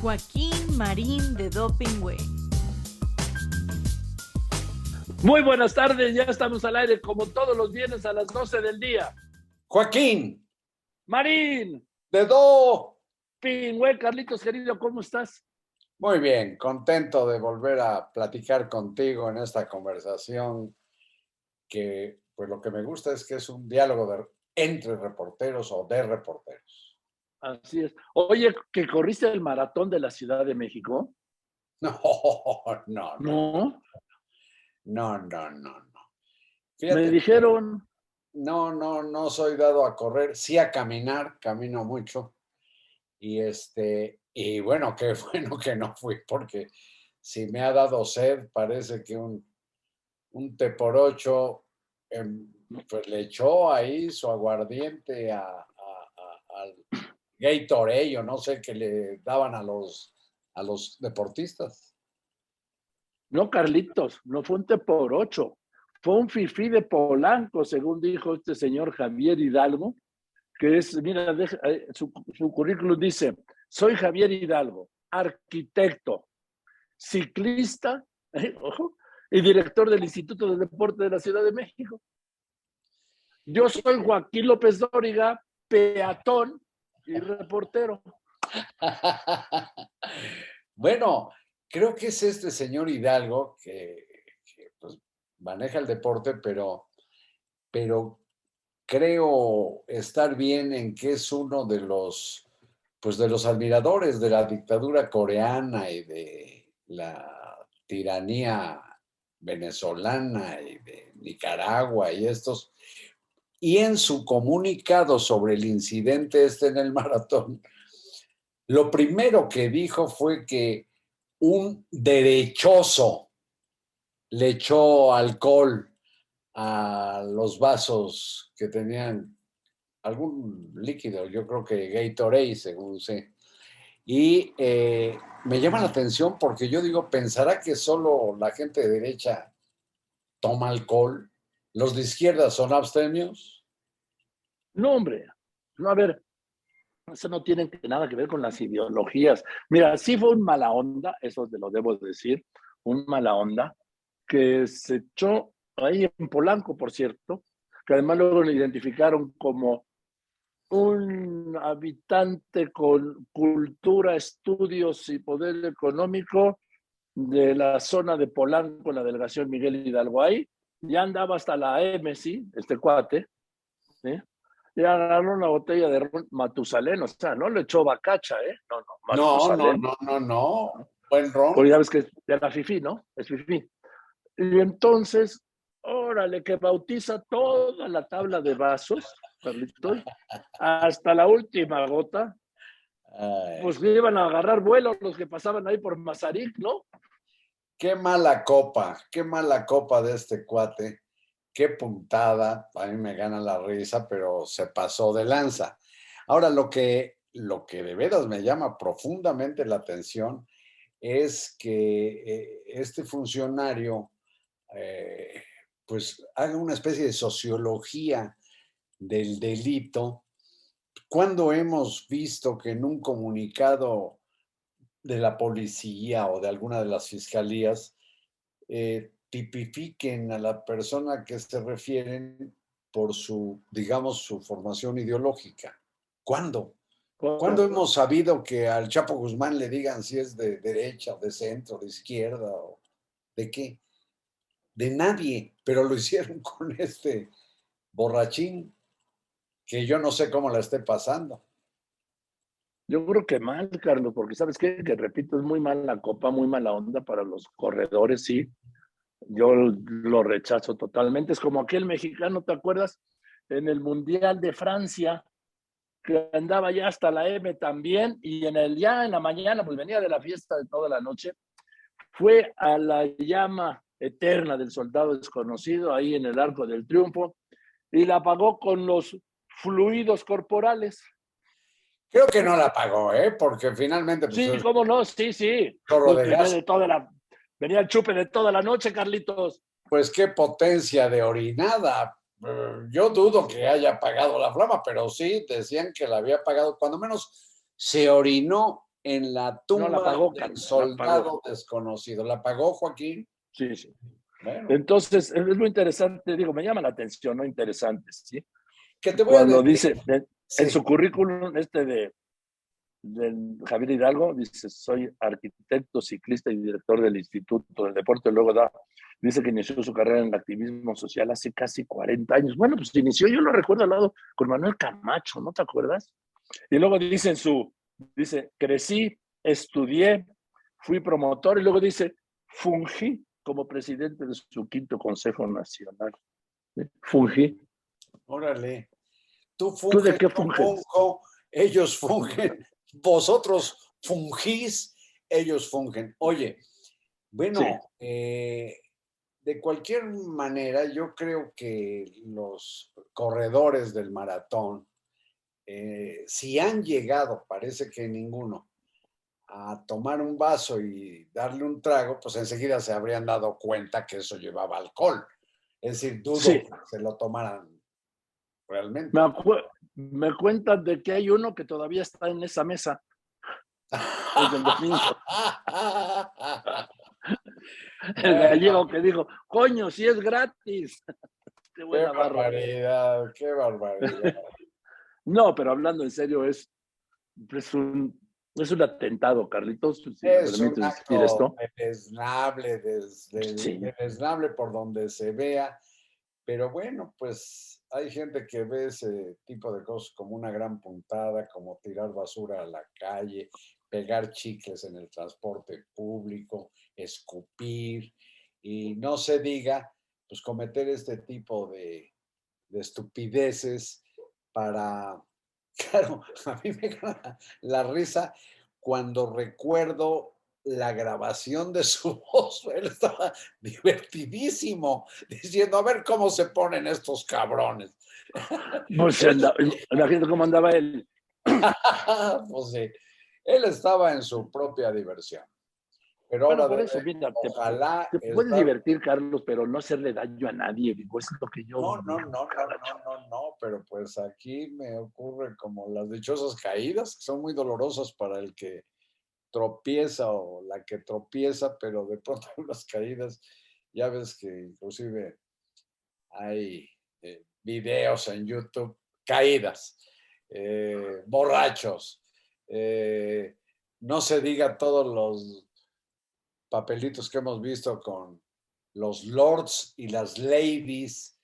Joaquín Marín de Doping Way. Muy buenas tardes, ya estamos al aire como todos los viernes a las 12 del día. Joaquín, Marín, de Do. Pingüe, Carlitos querido, ¿cómo estás? Muy bien, contento de volver a platicar contigo en esta conversación que pues lo que me gusta es que es un diálogo de, entre reporteros o de reporteros. Así es. Oye, que corriste el maratón de la Ciudad de México. No, no, no. No, No, no, no, no. me Fíjate, dijeron, no, no, no soy dado a correr, sí a caminar, camino mucho. Y este, y bueno, qué bueno que no fui, porque si me ha dado sed, parece que un, un té por ocho, em, pues le echó ahí su aguardiente a, a- a- al Gatorade, o no sé qué le daban a los, a los deportistas. no, Carlitos, no fue un té por ocho, fue un fifí de Polanco, según dijo este señor Javier Hidalgo, que es, mira, eh, su, currículum dice, soy Javier Hidalgo, arquitecto, ciclista, eh, ojo, y director del Instituto del Deporte de la Ciudad de México. Yo soy Joaquín López Dóriga, peatón y reportero. Bueno, creo que es este señor Hidalgo que, pues, maneja el deporte, pero, pero creo estar bien en que es uno de los, pues, de los admiradores de la dictadura coreana y de la tiranía venezolana y de Nicaragua y estos. Y en su comunicado sobre el incidente este en el maratón, lo primero que dijo fue que un derechoso le echó alcohol a los vasos que tenían algún líquido, yo creo que Gatorade, según sé. Y eh, me llama la atención porque yo digo, ¿pensará que solo la gente de derecha toma alcohol? ¿Los de izquierda son abstemios? No, hombre, no, a ver, eso no tiene nada que ver con las ideologías. Mira, sí fue un mala onda, eso te lo debo decir, un mala onda, que se echó ahí en Polanco, por cierto, que además luego lo identificaron como un habitante con cultura, estudios y poder económico de la zona de Polanco, la delegación Miguel Hidalgo ahí, ya andaba hasta la MSI, este cuate, ¿sí? ya agarró una botella de Matusalén, o sea, no le echó bacacha, ¿eh? No, no, No, no, no, no. Buen ron. Porque ya ves que es de la FIFI, ¿no? Es FIFI. Y entonces, órale, que bautiza toda la tabla de vasos, Carlitos, hasta la última gota, Ay. pues iban a agarrar vuelo los que pasaban ahí por Mazarik, ¿no? Qué mala copa, qué mala copa de este cuate, qué puntada, a mí me gana la risa, pero se pasó de lanza. Ahora, lo que, lo que de veras me llama profundamente la atención es que eh, este funcionario eh, pues haga una especie de sociología del delito. ¿Cuándo hemos visto que en un comunicado de la policía o de alguna de las fiscalías eh, tipifiquen a la persona que se refieren por su, digamos, su formación ideológica. ¿Cuándo? ¿Cuándo hemos sabido que al Chapo Guzmán le digan si es de derecha de centro, de izquierda o de qué? De nadie, pero lo hicieron con este borrachín que yo no sé cómo la esté pasando. Yo creo que mal, Carlos, porque sabes qué? que repito, es muy mala copa, muy mala onda para los corredores, sí. Yo lo rechazo totalmente. Es como aquel mexicano, ¿te acuerdas? En el Mundial de Francia, que andaba ya hasta la M también, y en el ya en la mañana, pues venía de la fiesta de toda la noche, fue a la llama eterna del soldado desconocido, ahí en el Arco del Triunfo, y la apagó con los fluidos corporales. Creo que no la pagó, ¿eh? Porque finalmente pues, Sí, cómo no, sí, sí. venía, de toda la, venía el chupe de toda la noche, Carlitos. Pues qué potencia de orinada. Eh, Yo dudo que haya apagado la flama, pero sí decían que la había apagado. Cuando menos se orinó en la tumba la pagó, del la soldado pagó. desconocido. ¿La pagó Joaquín? Sí, sí. Bueno, Entonces, es muy interesante, digo, me llama la atención, ¿no? Interesante, ¿sí? que te voy a Cuando decir. dice, Sí. en su currículum, este de Javier Hidalgo, dice, soy arquitecto, ciclista y director del Instituto del Deporte, luego da, dice que inició su carrera en el activismo social hace casi 40 años. Bueno, pues inició, yo lo recuerdo al lado con Manuel Camacho, ¿no te acuerdas? Y luego dice en su, dice, crecí, estudié, fui promotor, y luego dice, fungí como presidente de su quinto Consejo Nacional. ¿Sí? Fungí. Órale. Tú ¿Tú de funges, qué funges? funjo, ellos fungen, vosotros fungís, ellos fungen. Oye, bueno, Sí. eh, de cualquier manera, yo creo que los corredores del maratón, eh, si han llegado, parece que ninguno, a tomar un vaso y darle un trago, pues enseguida se habrían dado cuenta que eso llevaba alcohol. Es decir, dudo Sí. que se lo tomaran realmente. Me, me cuentan de que hay uno que todavía está en esa mesa. Desde el domingo. El gallego que dijo, coño, si es gratis. Qué buena barbaridad, qué barbaridad. No, pero hablando en serio, es, es, un, es un atentado, Carlitos, si me Es un esto. acto deleznable, desde, Sí. deleznable por donde se vea, pero bueno, pues hay gente que ve ese tipo de cosas como una gran puntada, como tirar basura a la calle, pegar chicles en el transporte público, escupir, y no se diga, pues cometer este tipo de, de estupideces para, claro, a mí me gana la risa cuando recuerdo la grabación de su voz, él estaba divertidísimo, diciendo, a ver cómo se ponen estos cabrones. Pues, anda- imagínate cómo andaba él. pues sí, él estaba en su propia diversión. Pero Bueno, ahora por de- eso, mira, te, ojalá te puedes estar- divertir, Carlos, pero no hacerle daño a nadie. Digo, es lo que yo. No, no, no, no, no, no, no, pero pues aquí me ocurre como las dichosas caídas, que son muy dolorosas para el que tropieza o la que tropieza, pero de pronto las caídas, ya ves que inclusive hay eh, videos en YouTube, caídas, eh, borrachos, eh, no se diga todos los papelitos que hemos visto con los lords y las ladies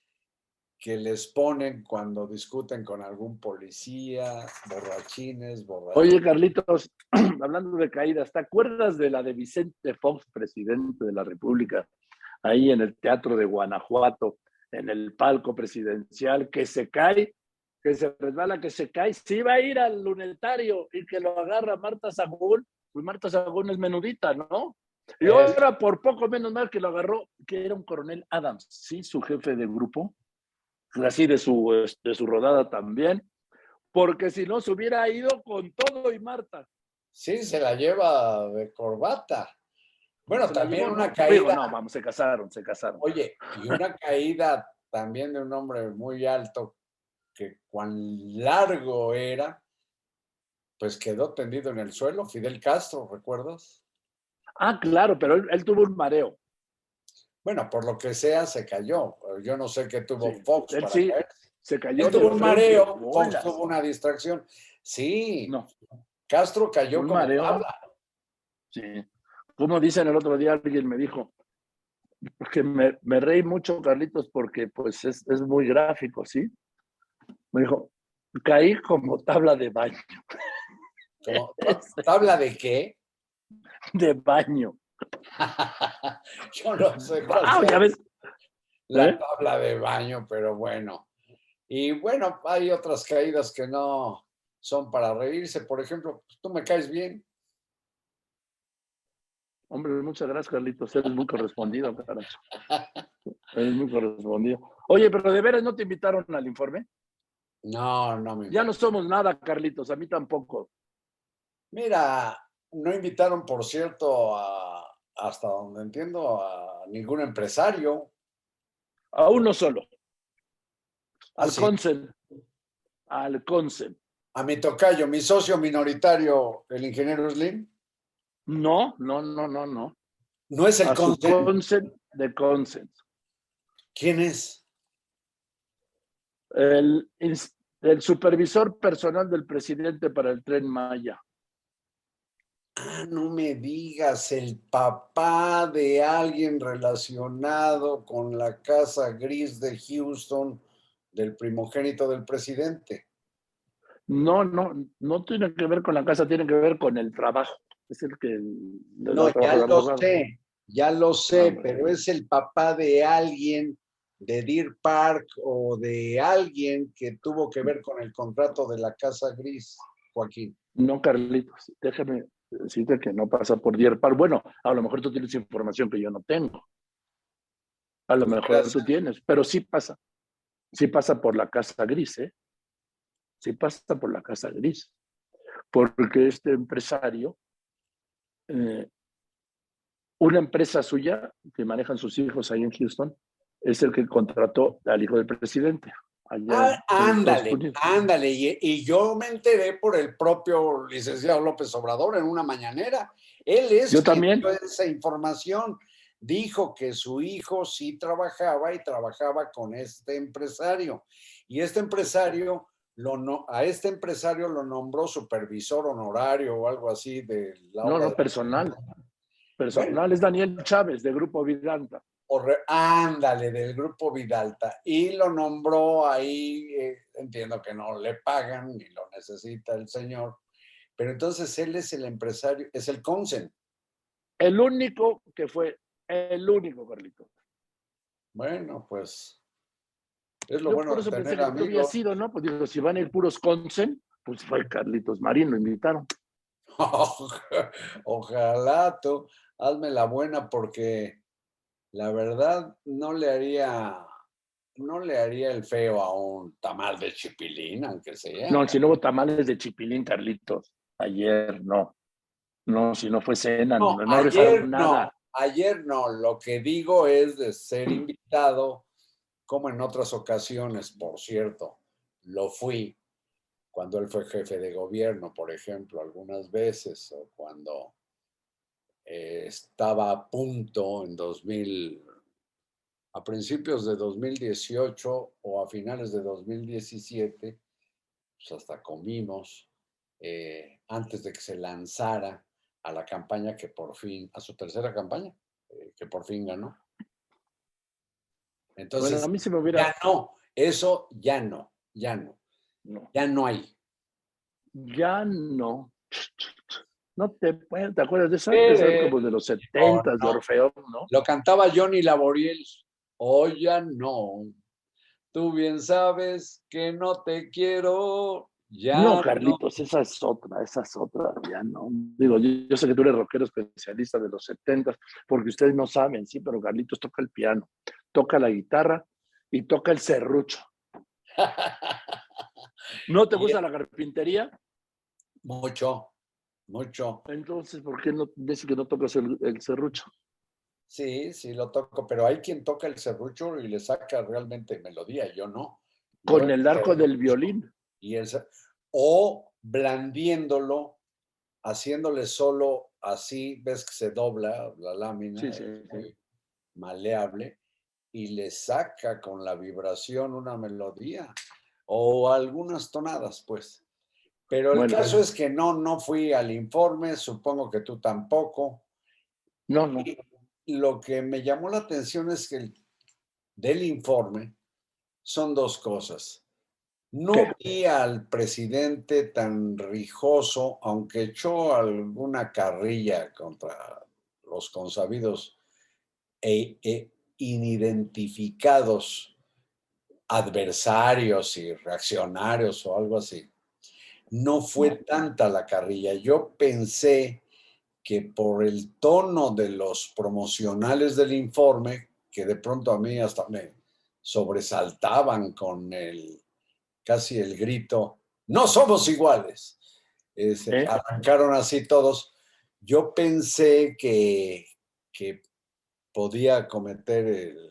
que les ponen cuando discuten con algún policía, borrachines, borrachines. Oye, Carlitos, hablando de caídas, ¿te acuerdas de la de Vicente Fox, presidente de la República, ahí en el Teatro de Guanajuato, en el palco presidencial, que se cae, que se resbala, que se cae, se iba a ir al lunetario y que lo agarra Marta Sagún, pues Marta Sagún es menudita, ¿no? Y ahora por poco menos mal que lo agarró, que era un coronel Adams, sí, su jefe de grupo, así de su, de su rodada también, porque si no se hubiera ido con todo y Marta. Sí, se la lleva de corbata. Bueno, Se también una caída. Digo, no, vamos, se casaron, se casaron. Oye, y una caída también de un hombre muy alto, que cuán largo era, pues quedó tendido en el suelo, Fidel Castro, ¿recuerdas? Ah, claro, pero él, él tuvo un mareo. Bueno, por lo que sea, se cayó. Yo no sé qué tuvo Sí, Fox él para sí, caer. Se cayó. Él tuvo un mareo, Fox bolas. tuvo una distracción. Sí, No, Castro cayó Un como mareo. tabla. sí. Como dicen el otro día, alguien me dijo que me, me reí mucho, Carlitos, porque pues es, es muy gráfico, ¿sí? Me dijo, caí como tabla de baño, ¿Tabla de qué? de baño. Yo no sé cuál ¡Wow! sea Ya ves, la ¿Eh? tabla de baño, pero bueno. Y bueno, hay otras caídas que no son para reírse. Por ejemplo, pues, tú me caes bien. Hombre, muchas gracias, Carlitos. Eres muy correspondido, carajo. Eres muy correspondido. Oye, pero de veras no te invitaron al informe. No, no me. Ya no somos nada, Carlitos, a mí tampoco. Mira, no invitaron, por cierto, a, hasta donde entiendo, a ningún empresario. A uno solo. ¿Ah, Al sí? Consen. Al Consen. A mi tocayo, mi socio minoritario, el ingeniero Slim. No, no, no, no, no. No es el Consen. Consen de Consens. ¿Quién es? El supervisor personal del presidente para el tren Maya. Ah, no me digas, el papá de alguien relacionado con la casa gris de Houston, del primogénito del presidente. No, no, no tiene que ver con la casa, tiene que ver con el trabajo. Es el que. el- No, ya lo sé, ya lo sé, pero es el papá de alguien de Deer Park o de alguien que tuvo que ver con el contrato de la casa gris, Joaquín. No, Carlitos, déjame decirte que no pasa por Deer Park. Bueno, a lo mejor tú tienes información que yo no tengo. A lo mejor Gracias. tú tienes, pero sí pasa. Sí pasa por la casa gris, ¿eh? Sí pasa por la casa gris. Porque este empresario, eh, una empresa suya que manejan sus hijos ahí en Houston, es el que contrató al hijo del presidente. Allá Ah, ándale, ándale. Y, y yo me enteré por el propio licenciado López Obrador en una mañanera. Él es Yo también. dio esa información. Dijo que su hijo sí trabajaba y trabajaba con este empresario. Y este empresario, lo no, a este empresario lo nombró supervisor honorario o algo así de la No, no. Personal es Daniel Chávez, de Grupo Vidanta. o re- ándale, del grupo Vidalta, y lo nombró ahí, eh, entiendo que no le pagan ni lo necesita el señor, pero entonces él es el empresario, es el consen. El único que fue, el único, Carlitos. Bueno, pues es lo Yo bueno por de eso pensé tener que tú había sido, ¿no? Pues digo, si van a ir puros Consen, pues fue Carlitos Marín, lo invitaron. Ojalá tú, hazme la buena porque la verdad no le haría, no le haría el feo a un tamal de chipilín, aunque sea. No, si no hubo tamales de chipilín, Carlitos. Ayer no. No, si no fue cena, no, No, no, ayer regresaron no, nada. ayer no. Lo que digo es de ser invitado, como en otras ocasiones, por cierto, lo fui cuando él fue jefe de gobierno, por ejemplo, algunas veces, o cuando eh, estaba a punto en 2000, a principios de 2018 o a finales de 2017, pues hasta comimos, eh, antes de que se lanzara a la campaña que por fin, a su tercera campaña, eh, que por fin ganó. Entonces, bueno, a mí se me hubiera. ya no, eso ya no, ya no, no, ya no hay. ya no. No te, ¿te acuerdas de de- era como de los 70 de no. Orfeo, ¿no? Lo cantaba Johnny Laboriel. O ya no. Tú bien sabes que no te quiero. Ya no, Carlitos, esa es otra, esa es otra, ya no. Digo, yo, yo sé que tú eres rockero especialista de los 70, porque ustedes no saben, sí, pero Carlitos toca el piano, toca la guitarra y toca el serrucho. ¿No te gusta la carpintería? mucho, mucho. Entonces, ¿por qué no dices que no tocas el, el serrucho? Sí, sí lo toco, pero hay quien toca el serrucho y le saca realmente melodía, yo no. Con Yo el arco del violín. Y el, o blandiéndolo, haciéndole solo así, ves que se dobla la lámina, Sí, sí, es sí. muy maleable, y le saca con la vibración una melodía o algunas tonadas, pues. Pero el Bueno. caso es que no, no fui al informe, supongo que tú tampoco. No, no. Y lo que me llamó la atención es que el- del informe son dos cosas. No ¿Qué? vi al presidente tan rijoso, aunque echó alguna carrilla contra los consabidos e, e inidentificados adversarios y reaccionarios o algo así. No fue tanta la carrilla. Yo pensé que por el tono de los promocionales del informe, que de pronto a mí hasta me sobresaltaban con el casi el grito, no somos iguales. Eh, se ¿Eh? arrancaron así todos. Yo pensé que, que podía cometer el,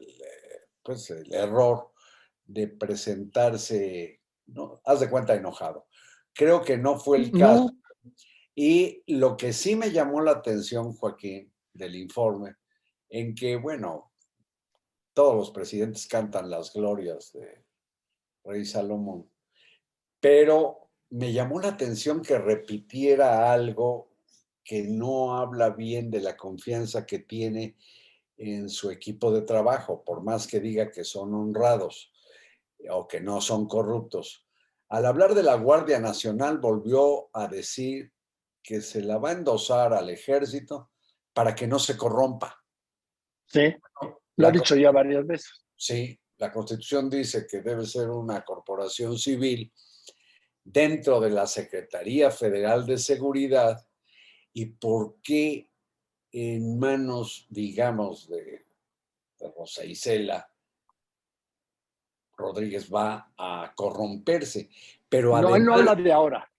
pues, el error de presentarse, ¿no? haz de cuenta, enojado. Creo que no fue el caso. Y lo que sí me llamó la atención, Joaquín, del informe, en que, bueno, todos los presidentes cantan las glorias de Rey Salomón, pero me llamó la atención que repitiera algo que no habla bien de la confianza que tiene en su equipo de trabajo, por más que diga que son honrados o que no son corruptos. Al hablar de la Guardia Nacional volvió a decir que se la va a endosar al ejército para que no se corrompa. Sí, lo ha dicho ya varias veces. Sí, la Constitución dice que debe ser una corporación civil dentro de la Secretaría Federal de Seguridad y por qué en manos, digamos, de, Rosa Isela, Rodríguez va a corromperse. Pero no, él no habla de ahora.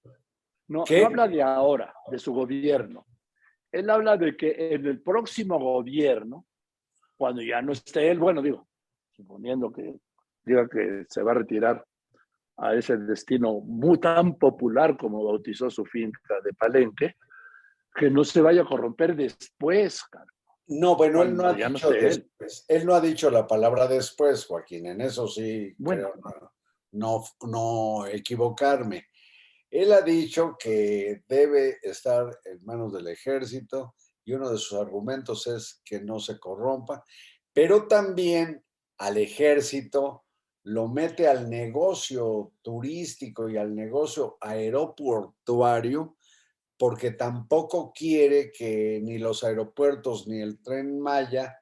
No, no habla de ahora, de su gobierno. Él habla de que en el próximo gobierno, cuando ya no esté él, bueno, digo, suponiendo que diga que se va a retirar a ese destino muy tan popular como bautizó su finca de Palenque, que no se vaya a corromper después, No, bueno, él no ha dicho después. Él. no ha dicho la palabra después, Joaquín. En eso sí bueno. no, no, equivocarme. Él ha dicho que debe estar en manos del ejército y uno de sus argumentos es que no se corrompa, pero también al ejército lo mete al negocio turístico y al negocio aeroportuario porque tampoco quiere que ni los aeropuertos ni el tren Maya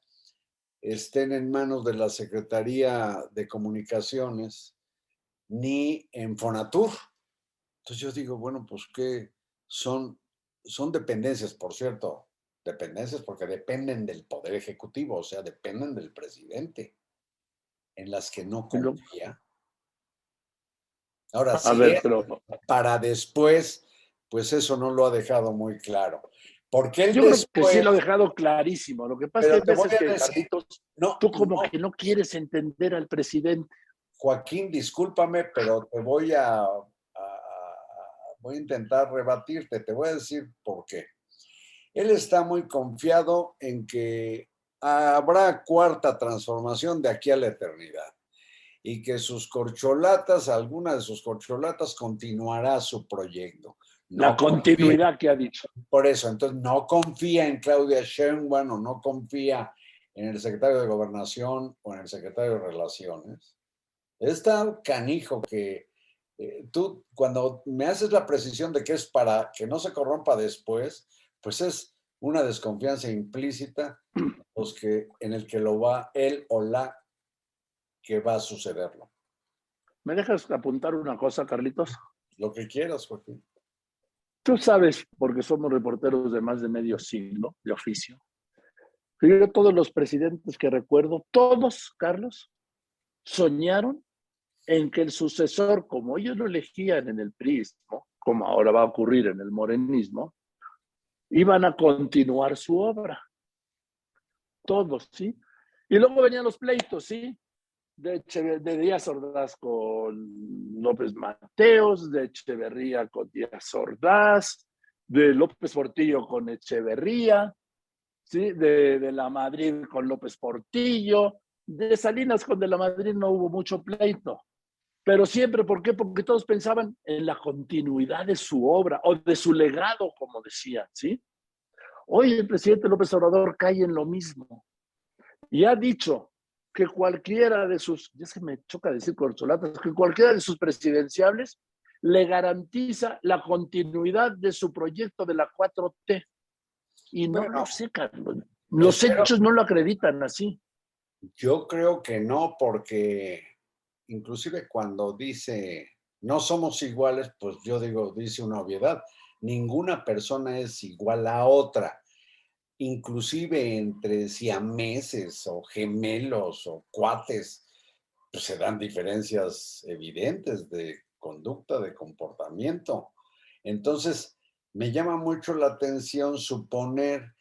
estén en manos de la Secretaría de Comunicaciones ni en Fonatur. Entonces yo digo, bueno, pues que son, son dependencias, por cierto, dependencias porque dependen del Poder Ejecutivo, o sea, dependen del presidente, en las que no confía. Ahora sí, para después pues eso no lo ha dejado muy claro. Porque él Yo creo que sí lo ha dejado clarísimo. Lo que pasa es que, no, tú como que no quieres entender al presidente. Joaquín, discúlpame, pero te voy a, voy a intentar rebatirte. Te voy a decir por qué. Él está muy confiado en que habrá cuarta transformación de aquí a la eternidad y que sus corcholatas, alguna de sus corcholatas, continuará su proyecto la continuidad que ha dicho. Por eso, entonces no confía en Claudia Sheinbaum o no confía en el secretario de Gobernación o en el secretario de Relaciones. Es tan canijo que eh, tú, cuando me haces la precisión de que es para que no se corrompa después, pues es una desconfianza implícita pues que, en el que lo va él o la que va a sucederlo. ¿Me dejas apuntar una cosa, Carlitos? Lo que quieras, Joaquín. Tú sabes, porque somos reporteros de más de medio siglo de oficio, yo todos los presidentes que recuerdo, todos, Carlos, soñaron en que el sucesor, como ellos lo elegían en el prismo, como ahora va a ocurrir en el morenismo, iban a continuar su obra. Todos, ¿sí? Y luego venían los pleitos, ¿sí? De, de Díaz Ordaz con López Mateos, de Echeverría con Díaz Ordaz, de López Portillo con Echeverría, ¿sí? de, de la Madrid con López Portillo, de Salinas con de la Madrid no hubo mucho pleito. Pero siempre, ¿por qué? Porque todos pensaban en la continuidad de su obra o de su legado, como decía, ¿sí? Hoy el presidente López Obrador cae en lo mismo y ha dicho que cualquiera de sus, ya se me choca decir corcholatas, que cualquiera de sus presidenciables le garantiza la continuidad de su proyecto de la 4T. Y no lo sé, Carlos. Los hechos no lo acreditan así. Yo creo que no, porque inclusive cuando dice no somos iguales, pues yo digo, dice una obviedad. Ninguna persona es igual a otra inclusive entre siameses o gemelos o cuates, pues se dan diferencias evidentes de conducta, de comportamiento. Entonces, me llama mucho la atención suponer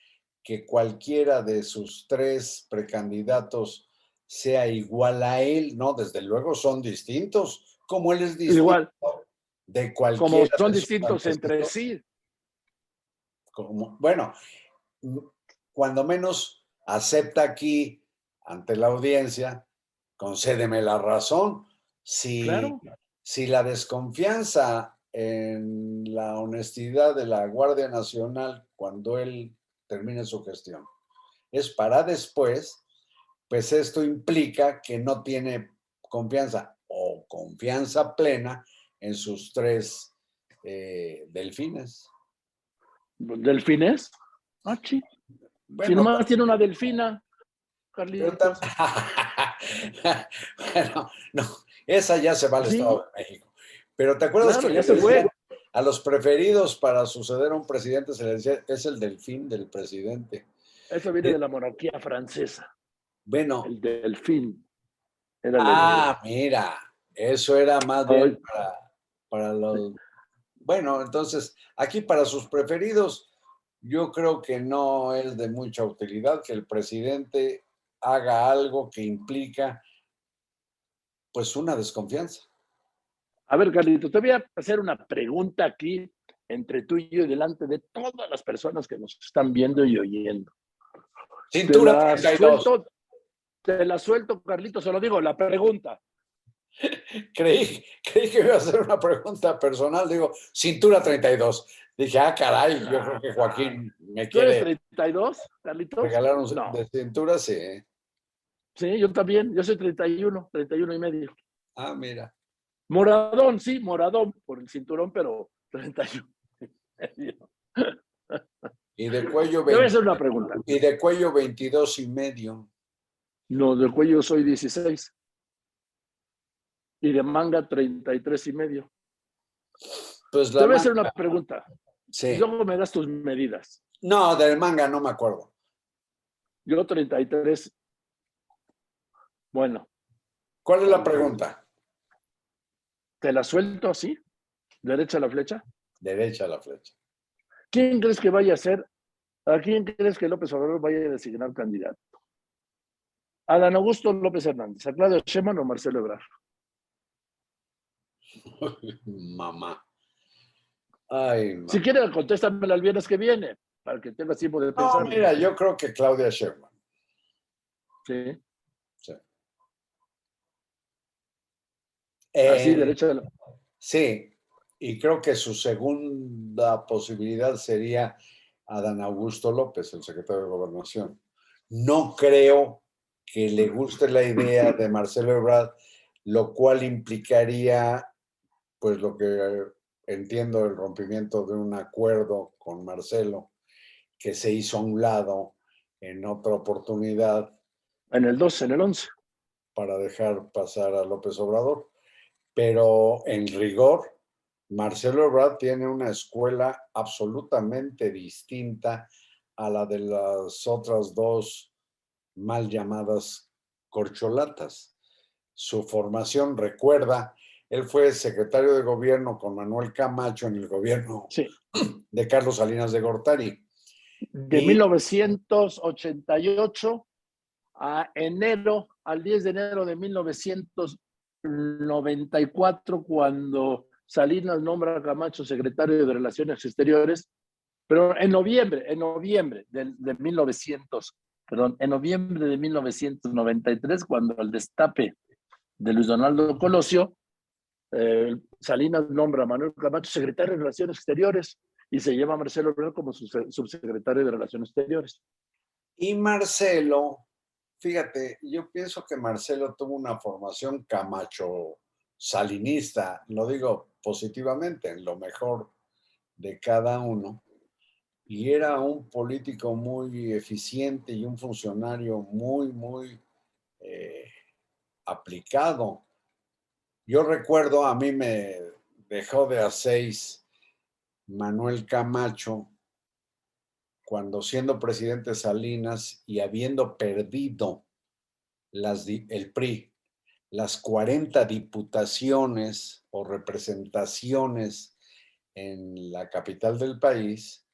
que cualquiera de sus tres precandidatos sea igual a él, ¿no? Desde luego son distintos, como él es distinto. Igual. de cualquier. Como son distintos entre sí. Como, bueno, cuando menos acepta aquí ante la audiencia, concédeme la razón. Si, Claro. si la desconfianza en la honestidad de la Guardia Nacional cuando él termine su gestión es para después, pues esto implica que no tiene confianza o confianza plena en sus tres eh, delfines. ¿Delfines? Ah, sí. si Bueno, nomás tiene una delfina, Carlitos. bueno, no, esa ya se va al Sí. Estado de México. Pero ¿te acuerdas Claro, que ya se fue. a los preferidos para suceder a un presidente se les decía, es el delfín del presidente? Eso viene de la monarquía francesa, Bueno, el delfín. Era el ah, mira, eso era más bien para, para los... Bueno, entonces, aquí para sus preferidos, yo creo que no es de mucha utilidad que el presidente haga algo que implica, pues, una desconfianza. A ver, Carlitos, te voy a hacer una pregunta aquí entre tú y yo y delante de todas las personas que nos están viendo y oyendo. Te Cintura la 32. suelto, te la suelto, Carlitos, se lo digo, la pregunta. Creí, creí que iba a hacer una pregunta personal. Digo, cintura 32. Dije, ah, caray, yo creo que Joaquín me ¿Tú eres quiere 32, Carlitos? regalar un No. de cintura, sí. ¿eh? Sí, yo también, yo soy 31, 31 y medio. Ah, mira. Moradón, sí, moradón por el cinturón, pero 31 y medio. Y de cuello Te voy a 20 hacer una pregunta. y de cuello 22 y medio. No, de cuello soy 16. Y de manga 33 y medio. Pues Te la voy a hacer manga, una pregunta. Sí. Luego me das tus medidas. No, del manga no me acuerdo. Yo 33. Bueno, ¿Cuál es la pregunta? te la suelto así, derecha a la flecha. Derecha a la flecha. ¿Quién crees que vaya a ser? ¿A quién crees que López Obrador vaya a designar candidato? ¿A Dan Augusto López Hernández, a Claudio Sheinbaum o Marcelo Ebrard? Mamá. Ay. Si quieres, contéstame el viernes que viene, para que tengas tiempo de No, pensar. mira, yo creo que Claudia Sheinbaum. Sí, Eh, así, derecha a la... Sí, y creo que su segunda posibilidad sería Adán Augusto López, el secretario de Gobernación. No creo que le guste la idea de Marcelo Ebrard, lo cual implicaría, pues lo que entiendo, el rompimiento de un acuerdo con Marcelo, que se hizo a un lado en otra oportunidad En el 12, en el 11. para dejar pasar a López Obrador. Pero en rigor, Marcelo Ebrard tiene una escuela absolutamente distinta a la de las otras dos mal llamadas corcholatas. Su formación recuerda, él fue secretario de gobierno con Manuel Camacho en el gobierno Sí. de Carlos Salinas de Gortari. De Y- 1988 a enero, al 10 de enero de 1994, cuando Salinas nombra a Camacho secretario de Relaciones Exteriores, pero en noviembre, en noviembre del- de, 1900, perdón, en noviembre de 1993, cuando el destape de Luis Donaldo Colosio, eh, Salinas nombra a Manuel Camacho secretario de Relaciones Exteriores y se lleva a Marcelo como su subsecretario de Relaciones Exteriores. Y Marcelo, fíjate, yo pienso que Marcelo tuvo una formación camacho salinista, lo digo positivamente, en lo mejor de cada uno, y era un político muy eficiente y un funcionario muy, muy eh, aplicado. Yo recuerdo, a mí me dejó de a seis Manuel Camacho cuando siendo presidente Salinas y habiendo perdido las, el PRI, las 40 diputaciones o representaciones en la capital del país,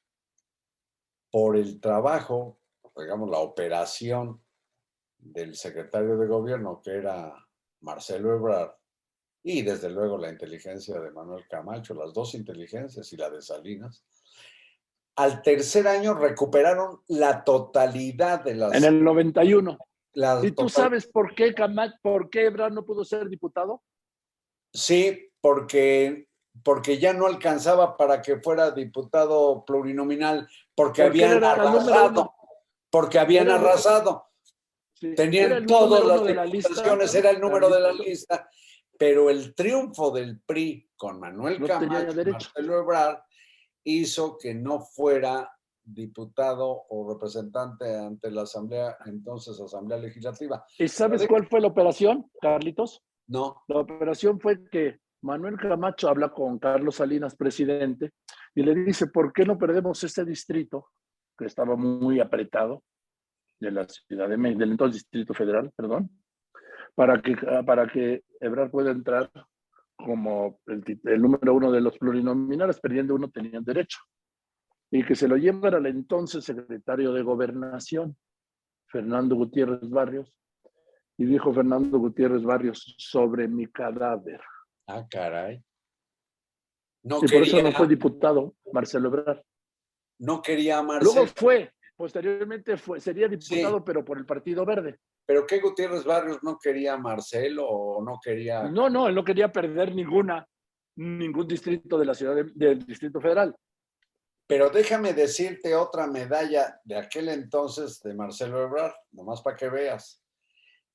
por el trabajo, digamos, la operación del secretario de gobierno, que era Marcelo Ebrard, Y desde luego la inteligencia de Manuel Camacho, las dos inteligencias y la de Salinas. Al tercer año recuperaron la totalidad de las... En el 91. la ¿Y tú total- sabes por qué Camacho, por qué Ebrard no pudo ser diputado? Sí, porque, porque ya no alcanzaba para que fuera diputado plurinominal, porque Porque habían arrasado, porque habían Era arrasado. Sí, Tenían todas las la lista. diputaciones, era el número de la lista. Pero el triunfo del PRI con Manuel No Camacho. Marcelo Ebrard hizo que no fuera diputado o representante ante la Asamblea, entonces Asamblea Legislativa. ¿Y sabes cuál fue la operación, Carlitos? No, La operación fue que Manuel Camacho habla con Carlos Salinas, presidente, y le dice, ¿por qué no perdemos este distrito que estaba muy apretado de la Ciudad de México, del entonces Distrito Federal, perdón, para que, para que Ebrard pueda entrar como el, número uno de los plurinominales, perdiendo uno tenían derecho. Y que se lo llevara al entonces secretario de Gobernación, Fernando Gutiérrez Barrios, y dijo Fernando Gutiérrez Barrios, sobre mi cadáver. ah, caray. No y por eso no fue diputado Marcelo Ebrard. no quería Marcelo. Luego fue, posteriormente fue, sería diputado, pero por el Partido Verde. ¿Pero qué Gutiérrez Barrios no quería Marcelo o no quería? No, no, él no quería perder ninguna, ningún distrito de la ciudad de- del Distrito Federal. Pero déjame decirte otra medalla de aquel entonces de Marcelo Ebrard, nomás para que veas.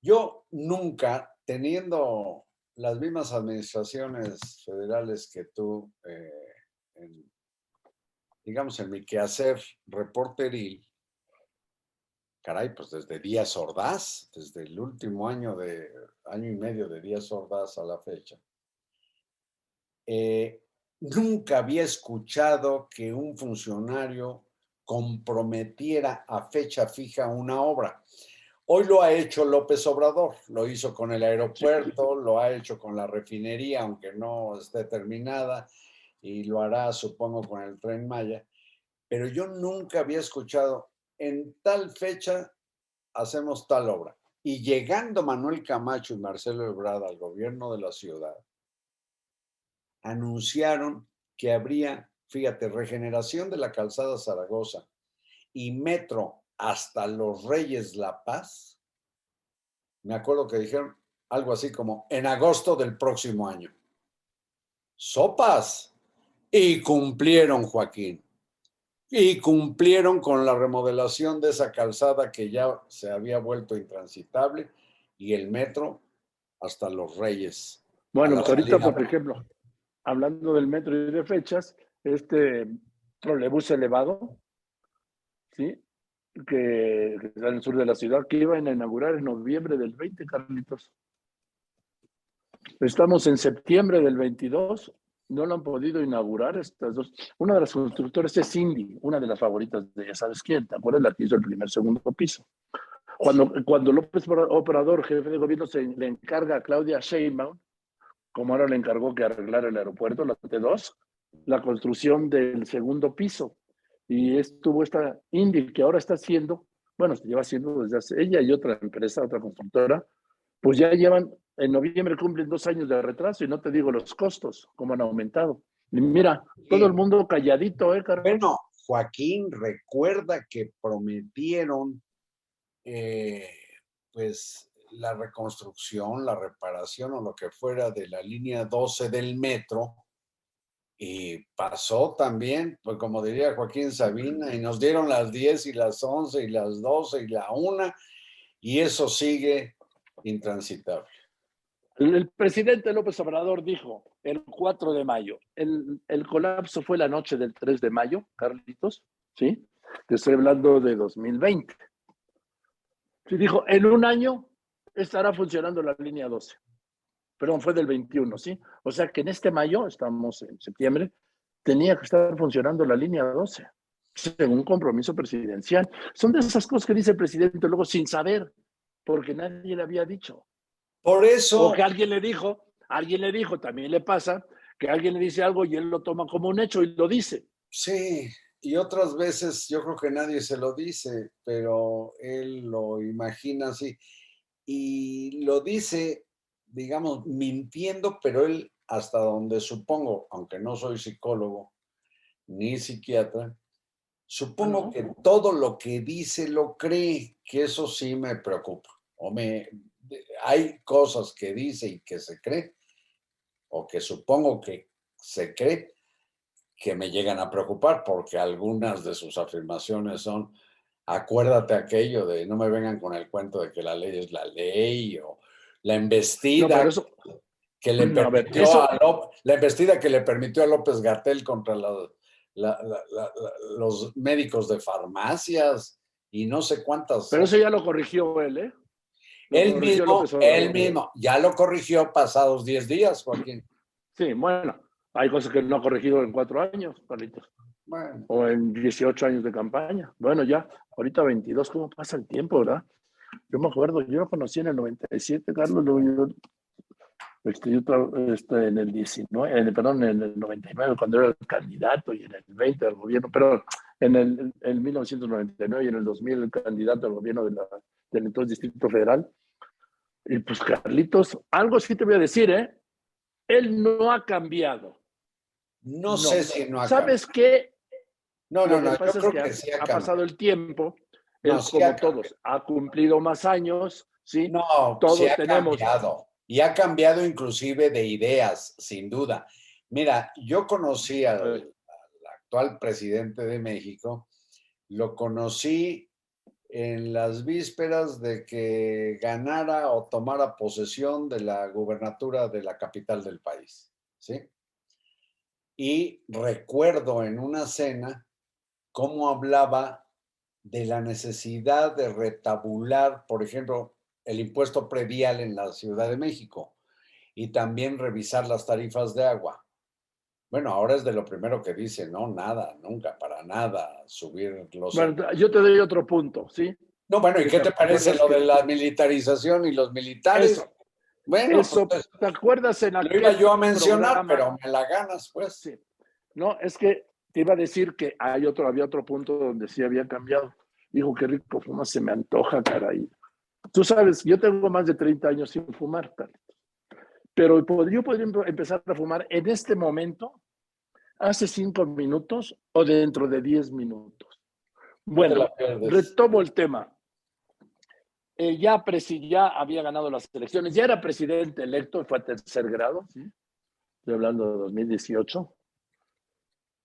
Yo nunca, teniendo las mismas administraciones federales que tú, eh, en- digamos, en mi quehacer reporteril, caray, pues desde Díaz Ordaz, desde el último año de año y medio de Díaz Ordaz a la fecha, eh, nunca había escuchado que un funcionario comprometiera a fecha fija una obra. Hoy lo ha hecho López Obrador, lo hizo con el aeropuerto, lo ha hecho con la refinería, aunque no esté terminada, y lo hará, supongo, con el tren Maya. Pero yo nunca había escuchado, en tal fecha hacemos tal obra. Y llegando Manuel Camacho y Marcelo Ebrard al gobierno de la ciudad, anunciaron que habría, fíjate, regeneración de la calzada Zaragoza y metro hasta Los Reyes La Paz. Me acuerdo que dijeron algo así como en agosto del próximo año. Sopas. Y cumplieron, Joaquín. Y cumplieron con la remodelación de esa calzada que ya se había vuelto intransitable y el metro hasta Los Reyes. Bueno, pues ahorita, por ejemplo, hablando del metro y de fechas, este trolebús elevado, ¿sí? Que está en el sur de la ciudad, que iban a inaugurar en noviembre del 20, Carlitos. Estamos en septiembre del 22, no lo han podido inaugurar estas dos. Una de las constructoras es Cindy, una de las favoritas de ya sabes quién, ¿te acuerdas? La que hizo el primer, segundo piso. Cuando, cuando López Obrador, jefe de gobierno, se le encarga a Claudia Sheinbaum, como ahora le encargó que arreglara el aeropuerto, la T2, la construcción del segundo piso. Y estuvo esta Indy que ahora está haciendo, bueno, se lleva haciendo desde hace ella y otra empresa, otra constructora, pues ya llevan, en noviembre cumplen dos años de retraso y no te digo los costos, cómo han aumentado. Y mira, todo el mundo calladito, ¿eh, Carlos? Bueno, Joaquín, recuerda que prometieron eh, pues la reconstrucción, la reparación o lo que fuera de la línea 12 del metro. Y pasó también, pues como diría Joaquín Sabina, y nos dieron las 10 y las 11 y las 12 y la 1, y eso sigue intransitable. El, presidente López Obrador dijo el 4 de mayo, el, el colapso fue la noche del 3 de mayo, Carlitos, ¿sí? Te estoy hablando de 2020. Sí, dijo, en un año estará funcionando la línea 12. Perdón, fue del 21, ¿sí? O sea que en este mayo, estamos en septiembre, tenía que estar funcionando la línea 12, según compromiso presidencial. Son de esas cosas que dice el presidente luego sin saber, porque nadie le había dicho. Por eso... O que alguien le dijo, alguien le dijo, también le pasa, que alguien le dice algo y él lo toma como un hecho y lo dice. Sí, y otras veces yo creo que nadie se lo dice, pero él lo imagina así. Y lo dice digamos, mintiendo, pero él, hasta donde supongo, aunque no soy psicólogo ni psiquiatra, supongo que todo lo que dice lo cree, que eso sí me preocupa. O me, hay cosas que dice y que se cree, o que supongo que se cree, que me llegan a preocupar, porque algunas de sus afirmaciones son, acuérdate aquello de no me vengan con el cuento de que la ley es la ley, o la embestida que le permitió a la embestida que le permitió a López Gatel contra los médicos de farmacias y no sé cuántas. Pero eso ya lo corrigió él, ¿eh? Él mismo, él mismo, ya lo corrigió pasados 10 días, Joaquín. Sí, bueno, hay cosas que no ha corregido en cuatro años, Carlitos. Bueno. O en 18 años de campaña. Bueno, ya, ahorita 22, ¿cómo pasa el tiempo, verdad? Yo me acuerdo, yo lo conocí en el 97, Carlos, yo, este, yo este, en el 19, en perdón, en el 99, cuando era el candidato, y en el 20 del gobierno, pero en el en 1999 y en el 2000 el candidato al gobierno de la, del entonces Distrito Federal. Y pues Carlitos, algo sí te voy a decir, ¿eh? Él no ha cambiado. No, sé si no ha ¿Sabes qué? No, no, no, yo creo que, sí ha, pasado el tiempo, él, como todos, ha cumplido más años, ¿sí? No, todos sí ha tenemos. Cambiado. Y ha cambiado inclusive de ideas, sin duda. Mira, yo conocí al, al actual presidente de México, lo conocí en las vísperas de que ganara o tomara posesión de la gubernatura de la capital del país. ¿sí? Y recuerdo en una cena cómo hablaba de la necesidad de retabular, por ejemplo, el impuesto predial en la Ciudad de México y también revisar las tarifas de agua. Bueno, ahora es de lo primero que dice, no, nada, nunca, para nada, subir los... Bueno, yo te doy otro punto, ¿sí? No, bueno, ¿y qué te parece lo de la militarización y los militares? Bueno, Eso, pues, ¿te acuerdas en aquel Lo iba yo a mencionar, pero me la ganas, pues. Sí. No, es que te iba a decir que hay otro, había otro punto donde sí había cambiado. Dijo, qué rico fuma, se me antoja, caray. Tú sabes, yo tengo más de 30 años sin fumar, Carlos. Pero yo podría empezar a fumar en este momento, hace cinco minutos o dentro de diez minutos. Bueno, retomo el tema. Eh, ya, ya había ganado las elecciones, ya era presidente electo, fue a tercer grado, estoy hablando de 2018.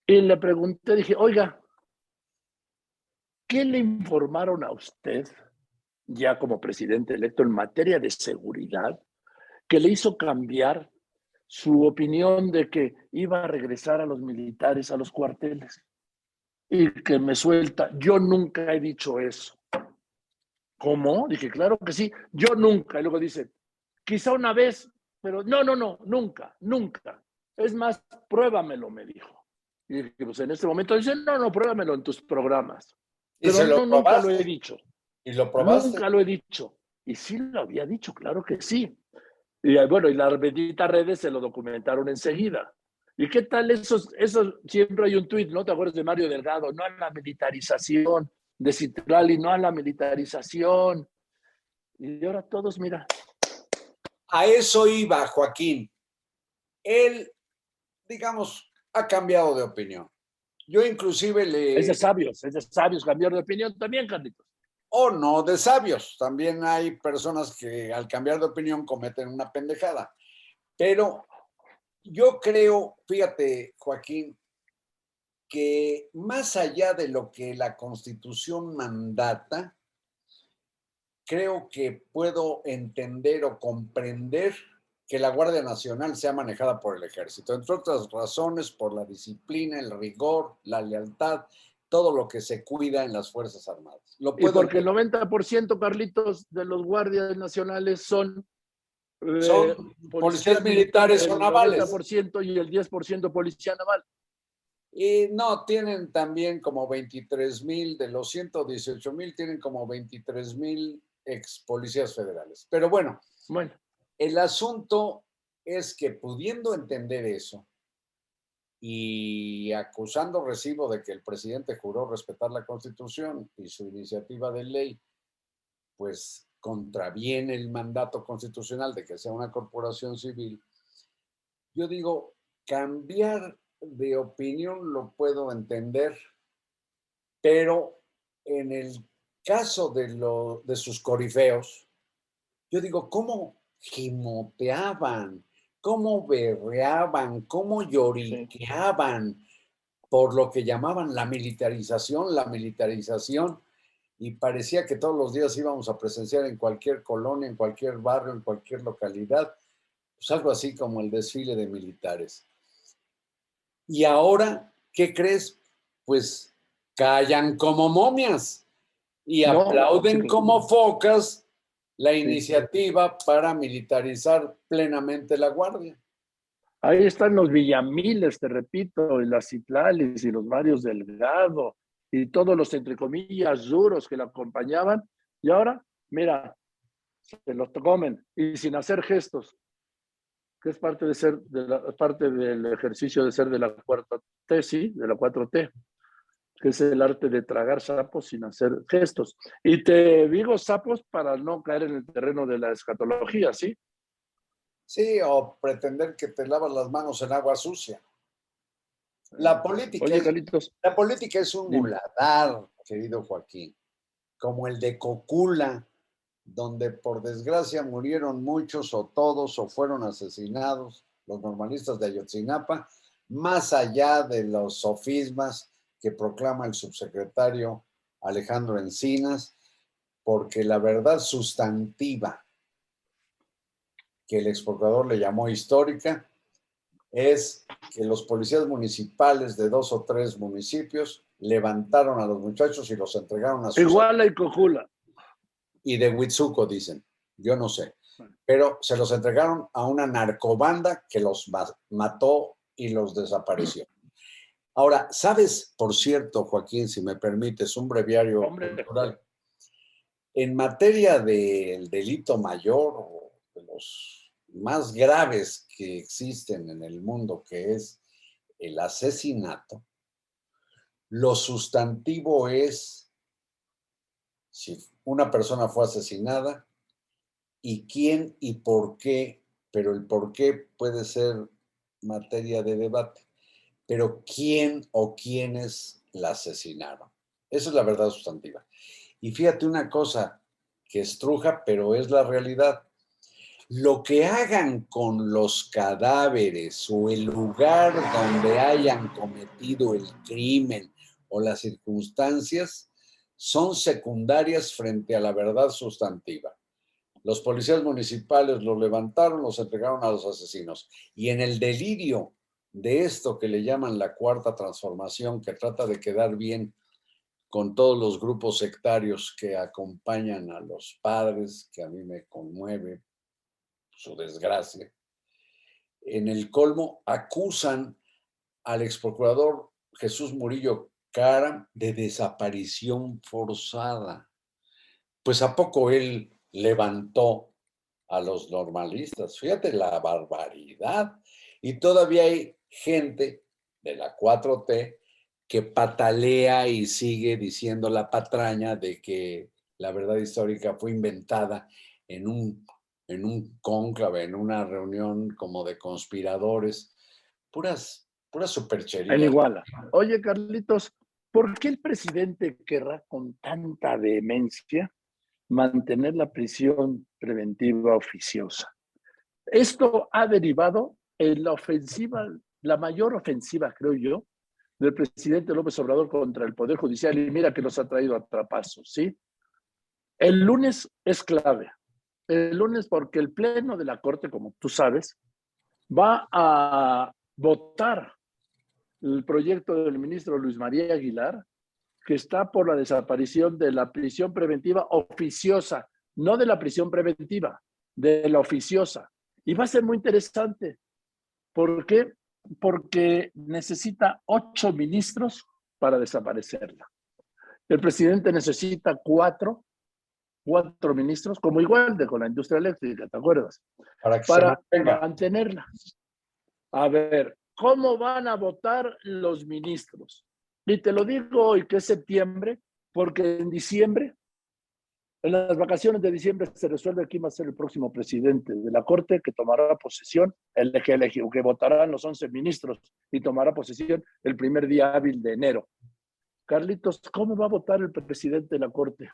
Y le pregunté, dije, oiga, ¿qué le informaron a usted ya como presidente electo en materia de seguridad que le hizo cambiar su opinión de que iba a regresar a los militares a los cuarteles. Y que me suelta, yo nunca he dicho eso. ¿Cómo? Dije, claro que sí, yo nunca. Y luego dice, quizá una vez, pero no, no, no, nunca, nunca. Es más, pruébamelo, me dijo. Y dije, pues en este momento dice, no, no, pruébamelo en tus programas. Pero no, nunca lo he dicho. ¿Y lo probaste? Nunca lo he dicho. Y sí lo había dicho, claro que sí. Y bueno, y las benditas redes se lo documentaron enseguida. ¿Y qué tal eso? Eso siempre hay un tuit, ¿no? ¿Te acuerdas de Mario Delgado? No a la militarización de Citrali, no a la militarización. Y ahora todos, mira. A eso iba, Joaquín. Él, digamos, ha cambiado de opinión. Yo inclusive le... Es de sabios, es de sabios cambiar de opinión también, Carlitos o no de sabios. También hay personas que al cambiar de opinión cometen una pendejada. Pero yo creo, fíjate, Joaquín, que más allá de lo que la constitución mandata, creo que puedo entender o comprender que la Guardia Nacional sea manejada por el ejército, entre otras razones, por la disciplina, el rigor, la lealtad todo lo que se cuida en las Fuerzas Armadas. Lo y porque el 90%, Carlitos, de los guardias nacionales son, eh, son policías, militares o navales. El 90% y el 10% policía naval. Y no, tienen también como 23 mil, de los 118 mil, tienen como 23 mil ex policías federales. Pero bueno, bueno, el asunto es que pudiendo entender eso, y acusando recibo de que el presidente juró respetar la constitución y su iniciativa de ley, pues contraviene el mandato constitucional de que sea una corporación civil, yo digo, cambiar de opinión lo puedo entender, pero en el caso de, lo, de sus corifeos, yo digo, ¿cómo gimoteaban? ¿Cómo berreaban? ¿Cómo lloriqueaban por lo que llamaban la militarización, la militarización? Y parecía que todos los días íbamos a presenciar en cualquier colonia, en cualquier barrio, en cualquier localidad, pues algo así como el desfile de militares. Y ahora, ¿qué crees? Pues callan como momias y aplauden como focas la iniciativa para militarizar plenamente la Guardia. Ahí están los Villamiles, te repito, y las Citlales y los Marios Delgado y todos los, entre comillas, duros que la acompañaban. Y ahora, mira, se los comen y sin hacer gestos, que es parte, de ser, de la, parte del ejercicio de ser de la cuarta T, sí, de la 4T que es el arte de tragar sapos sin hacer gestos. Y te digo sapos para no caer en el terreno de la escatología, ¿sí? Sí, o pretender que te lavas las manos en agua sucia. La política, es, la política es un muladar, querido Joaquín, como el de Cocula, donde por desgracia murieron muchos o todos o fueron asesinados los normalistas de Ayotzinapa, más allá de los sofismas que proclama el subsecretario Alejandro Encinas, porque la verdad sustantiva que el exportador le llamó histórica es que los policías municipales de dos o tres municipios levantaron a los muchachos y los entregaron a su... Iguala y Cojula. Y de Huitzuco, dicen. Yo no sé. Pero se los entregaron a una narcobanda que los mató y los desapareció. Ahora, ¿sabes, por cierto, Joaquín, si me permites, un breviario cultural? En materia del delito mayor, de los más graves que existen en el mundo, que es el asesinato, lo sustantivo es si una persona fue asesinada y quién y por qué, pero el por qué puede ser materia de debate pero quién o quiénes la asesinaron. Esa es la verdad sustantiva. Y fíjate una cosa que estruja, pero es la realidad. Lo que hagan con los cadáveres o el lugar donde hayan cometido el crimen o las circunstancias son secundarias frente a la verdad sustantiva. Los policías municipales los levantaron, los entregaron a los asesinos. Y en el delirio de esto que le llaman la cuarta transformación, que trata de quedar bien con todos los grupos sectarios que acompañan a los padres, que a mí me conmueve su desgracia. En el colmo acusan al ex procurador Jesús Murillo Cara de desaparición forzada. Pues a poco él levantó a los normalistas. Fíjate la barbaridad. Y todavía hay gente de la 4T que patalea y sigue diciendo la patraña de que la verdad histórica fue inventada en un, en un cónclave, en una reunión como de conspiradores, puras, puras supercherías. En Iguala. Oye, Carlitos, ¿por qué el presidente querrá con tanta vehemencia mantener la prisión preventiva oficiosa? Esto ha derivado en la ofensiva la mayor ofensiva, creo yo, del presidente López Obrador contra el Poder Judicial, y mira que los ha traído a trapazos, ¿sí? El lunes es clave. El lunes porque el Pleno de la Corte, como tú sabes, va a votar el proyecto del ministro Luis María Aguilar, que está por la desaparición de la prisión preventiva oficiosa, no de la prisión preventiva, de la oficiosa. Y va a ser muy interesante. ¿Por qué? porque necesita ocho ministros para desaparecerla. El presidente necesita cuatro, cuatro ministros, como igual de con la industria eléctrica, ¿te acuerdas? Para, para mantenerla. A ver, ¿cómo van a votar los ministros? Y te lo digo hoy que es septiembre, porque en diciembre En las vacaciones de diciembre se resuelve quién va a ser el próximo presidente de la Corte que tomará posesión, el que, que votarán los 11 ministros y tomará posesión el primer día hábil de enero. Carlitos, ¿cómo va a votar el presidente de la Corte,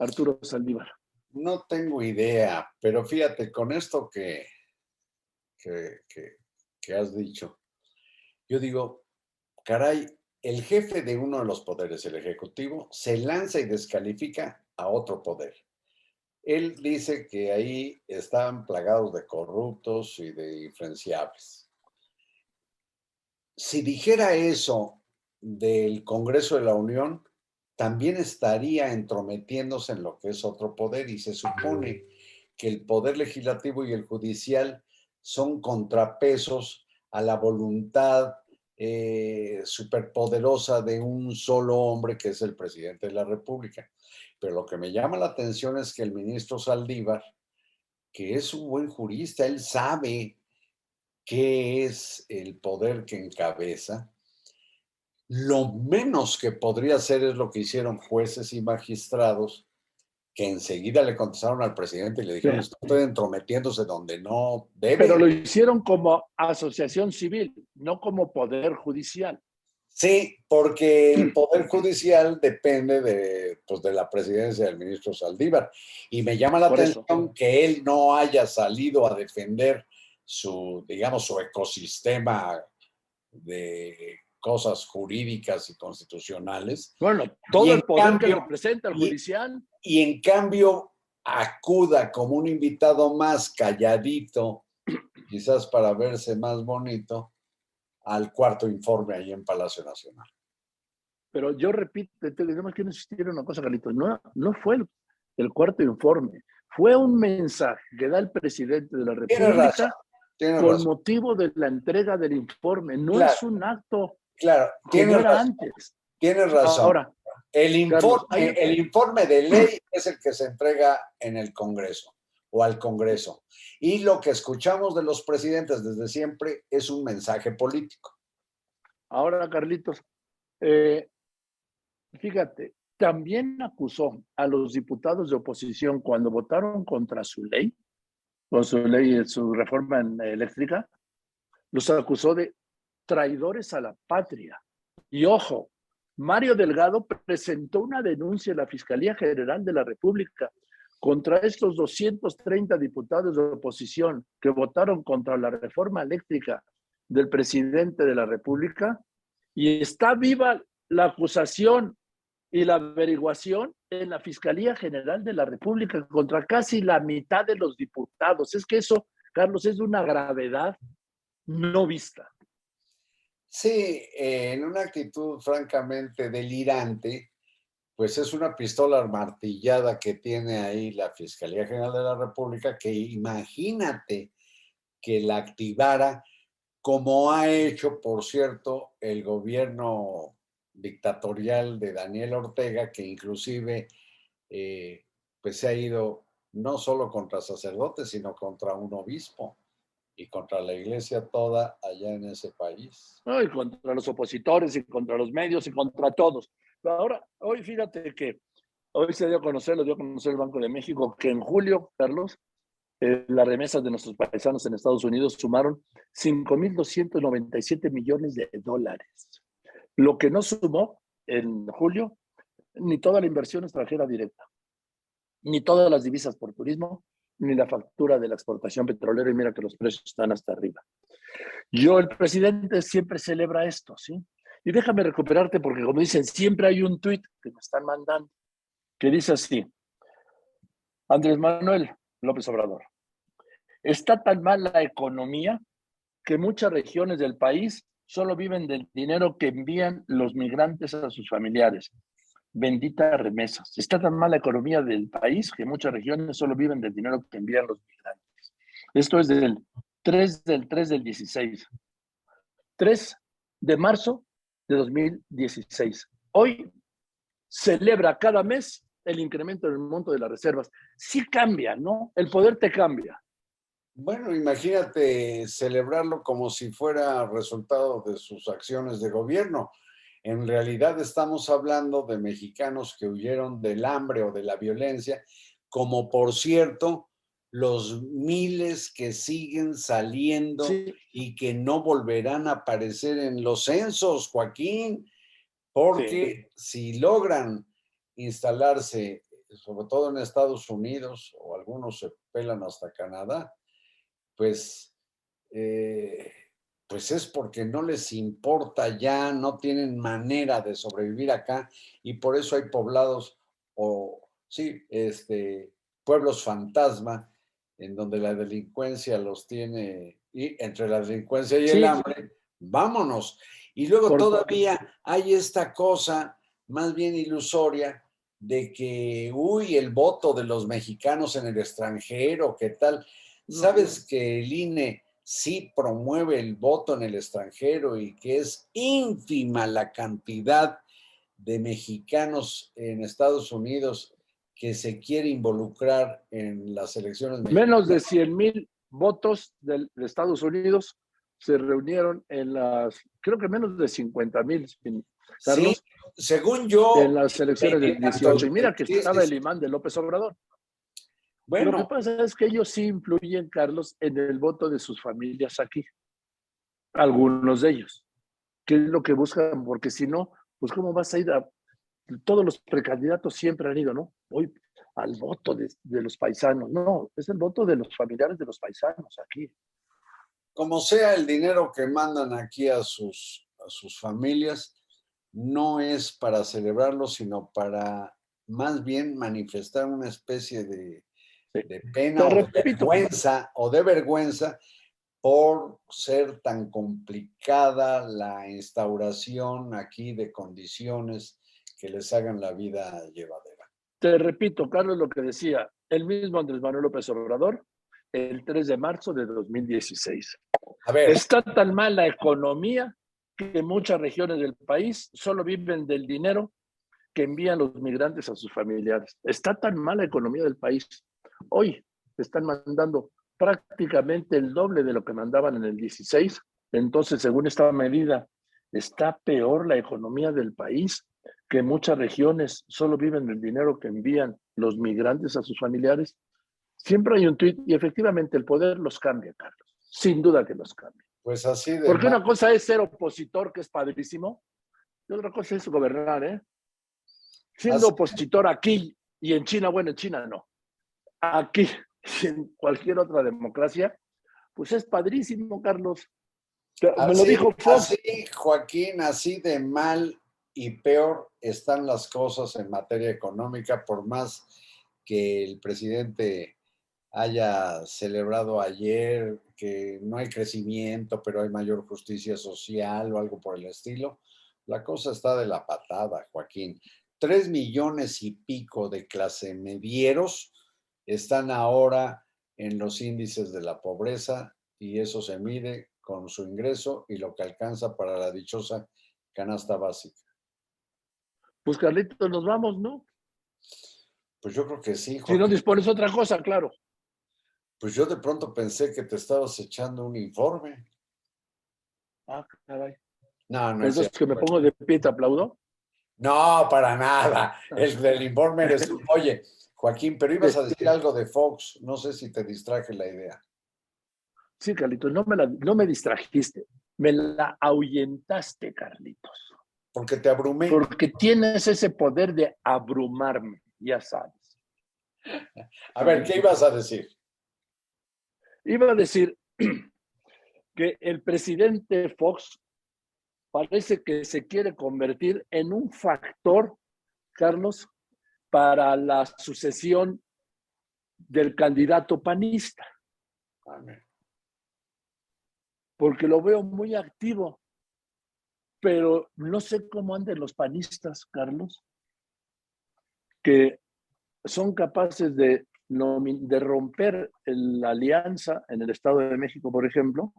Arturo Saldívar? No tengo idea, pero fíjate, con esto que, que, que has dicho, yo digo, caray, el jefe de uno de los poderes, el Ejecutivo, se lanza y descalifica a otro poder. Él dice que ahí están plagados de corruptos y de influenciables. Si dijera eso del Congreso de la Unión, también estaría entrometiéndose en lo que es otro poder y se supone que el poder legislativo y el judicial son contrapesos a la voluntad eh, superpoderosa de un solo hombre que es el presidente de la República. Pero lo que me llama la atención es que el ministro Saldívar, que es un buen jurista, él sabe qué es el poder que encabeza. Lo menos que podría hacer es lo que hicieron jueces y magistrados, que enseguida le contestaron al presidente y le dijeron, estoy entrometiéndose donde no debe. Pero lo hicieron como asociación civil, no como poder judicial. Sí, porque el Poder Judicial depende de, pues, de la presidencia del ministro Saldívar. Y me llama la atención que él no haya salido a defender su, digamos, su ecosistema de cosas jurídicas y constitucionales. Bueno, todo el poder que representa el judicial. Y en cambio acuda como un invitado más calladito, quizás para verse más bonito, al cuarto informe ahí en Palacio Nacional. Pero yo repito, tenemos que insistir en una cosa, Carlitos, no, no fue el, cuarto informe, fue un mensaje que da el presidente de la República por motivo de la entrega del informe, no es un acto claro, tiene razón, antes. Tienes razón. Ahora, el informe, el informe de ley es el que se entrega en el Congreso o al Congreso. Y lo que escuchamos de los presidentes desde siempre es un mensaje político. Ahora, Carlitos, eh, fíjate, también acusó a los diputados de oposición cuando votaron contra su ley, con su ley, su reforma eléctrica, los acusó de traidores a la patria. Y ojo, Mario Delgado presentó una denuncia en la Fiscalía General de la República contra estos 230 diputados de oposición que votaron contra la reforma eléctrica del presidente de la República y está viva la acusación y la averiguación en la Fiscalía General de la República contra casi la mitad de los diputados. Es que eso, Carlos, es de una gravedad no vista. Sí, en una actitud francamente delirante, pues es una pistola martillada que tiene ahí la Fiscalía General de la República, que imagínate que la activara, como ha hecho, por cierto, el gobierno dictatorial de Daniel Ortega, que inclusive eh, pues se ha ido no solo contra sacerdotes, sino contra un obispo y contra la iglesia toda allá en ese país. y contra los opositores y contra los medios y contra todos. Ahora, hoy fíjate que hoy se dio a conocer, lo dio a conocer el Banco de México, que en julio, Carlos, eh, las remesas de nuestros paisanos en Estados Unidos sumaron 5.297 millones de dólares, lo que no sumó en julio ni toda la inversión extranjera directa, ni todas las divisas por turismo, ni la factura de la exportación petrolera, y mira que los precios están hasta arriba. Yo, el presidente, siempre celebra esto, ¿sí? Y déjame recuperarte porque, como dicen, siempre hay un tuit que me están mandando que dice así, Andrés Manuel López Obrador, está tan mal la economía que muchas regiones del país solo viven del dinero que envían los migrantes a sus familiares. Bendita remesas. Está tan mal la economía del país que muchas regiones solo viven del dinero que envían los migrantes. Esto es del 3 del 3 del 16. 3 de marzo de 2016. Hoy celebra cada mes el incremento del monto de las reservas. Sí cambia, ¿no? El poder te cambia. Bueno, imagínate celebrarlo como si fuera resultado de sus acciones de gobierno. En realidad estamos hablando de mexicanos que huyeron del hambre o de la violencia, como por cierto, los miles que siguen saliendo Sí, y que no volverán a aparecer en los censos, Joaquín, porque si logran instalarse, sobre todo en Estados Unidos, o algunos se pelan hasta Canadá, pues, eh, pues es porque no les importa ya, no tienen manera de sobrevivir acá y por eso hay poblados o, sí, este, pueblos fantasma en donde la delincuencia los tiene, y entre la delincuencia y Sí, el hambre, vámonos. Y luego Por- todavía hay esta cosa más bien ilusoria de que, uy, el voto de los mexicanos en el extranjero, ¿qué tal? ¿Sabes que el INE sí promueve el voto en el extranjero y que es ínfima la cantidad de mexicanos en Estados Unidos que se quiere involucrar en las elecciones menos de mexicanas? 100 mil votos de Estados Unidos se reunieron en las, creo que menos de 50 mil, Sí, Carlos, según yo, en las elecciones del en 18. Y mira que estaba el imán de López Obrador. Lo bueno, que pasa es que ellos sí influyen, Carlos, en el voto de sus familias aquí. Algunos de ellos. ¿Qué es lo que buscan? Porque si no, pues ¿cómo vas a ir a... Todos los precandidatos siempre han ido, ¿no? Hoy al voto de, de los paisanos. No, es el voto de los familiares de los paisanos aquí. como sea el dinero que mandan aquí a sus, a sus familias, no es para celebrarlo, sino para más bien manifestar una especie de, Sí. de pena o de vergüenza o de vergüenza por ser tan complicada la instauración aquí de condiciones que les hagan la vida llevadera. Te repito, Carlos, lo que decía el mismo Andrés Manuel López Obrador el 3 de marzo de 2016. A ver, Está tan mal la economía que muchas regiones del país solo viven del dinero que envían los migrantes a sus familiares. Está tan mal la economía del país. Hoy están mandando prácticamente el doble de lo que mandaban en el 16. Entonces, según esta medida, está peor la economía del país, que muchas regiones solo viven del dinero que envían los migrantes a sus familiares. Siempre hay un tuit y efectivamente el poder los cambia, Carlos. Sin duda que los cambia. pues así de Porque mal- una cosa es ser opositor, que es padrísimo, y otra cosa es gobernar, ¿eh? Siendo Así- opositor aquí y en China, bueno, en China no. Aquí y en cualquier otra democracia, pues es padrísimo, Carlos. Me lo dijo Fox. Así, Joaquín, así de mal y peor están las cosas en materia económica, por más que el presidente haya celebrado ayer que no hay crecimiento, pero hay mayor justicia social o algo por el estilo. La cosa está de la patada, Joaquín. Tres millones y pico de clase medieros están ahora en los índices de la pobreza y eso se mide con su ingreso y lo que alcanza para la dichosa canasta básica. Pues Carlitos, nos vamos, ¿no? Pues yo creo que sí, Si no dispones otra cosa, claro. Pues yo de pronto pensé que te estabas echando un informe. Ah, caray. No, no es Entonces cierto. que me pongo de pie y te aplaudo. No, para nada. El del informe eres tú. Oye, Joaquín, pero ibas a decir algo de Fox. No sé si te distraje la idea. Sí, Carlitos, no me, la- no me distrajiste. Me la ahuyentaste, Carlitos. Porque te abrumé. Porque tienes ese poder de abrumarme, ya sabes. A ver, ¿qué ibas a decir? Iba a decir que el presidente Fox parece que se quiere convertir en un factor, Carlos, para la sucesión del candidato panista, porque lo veo muy activo, pero no sé cómo anden los panistas, Carlos, que son capaces de, romper la alianza en el Estado de México, por ejemplo,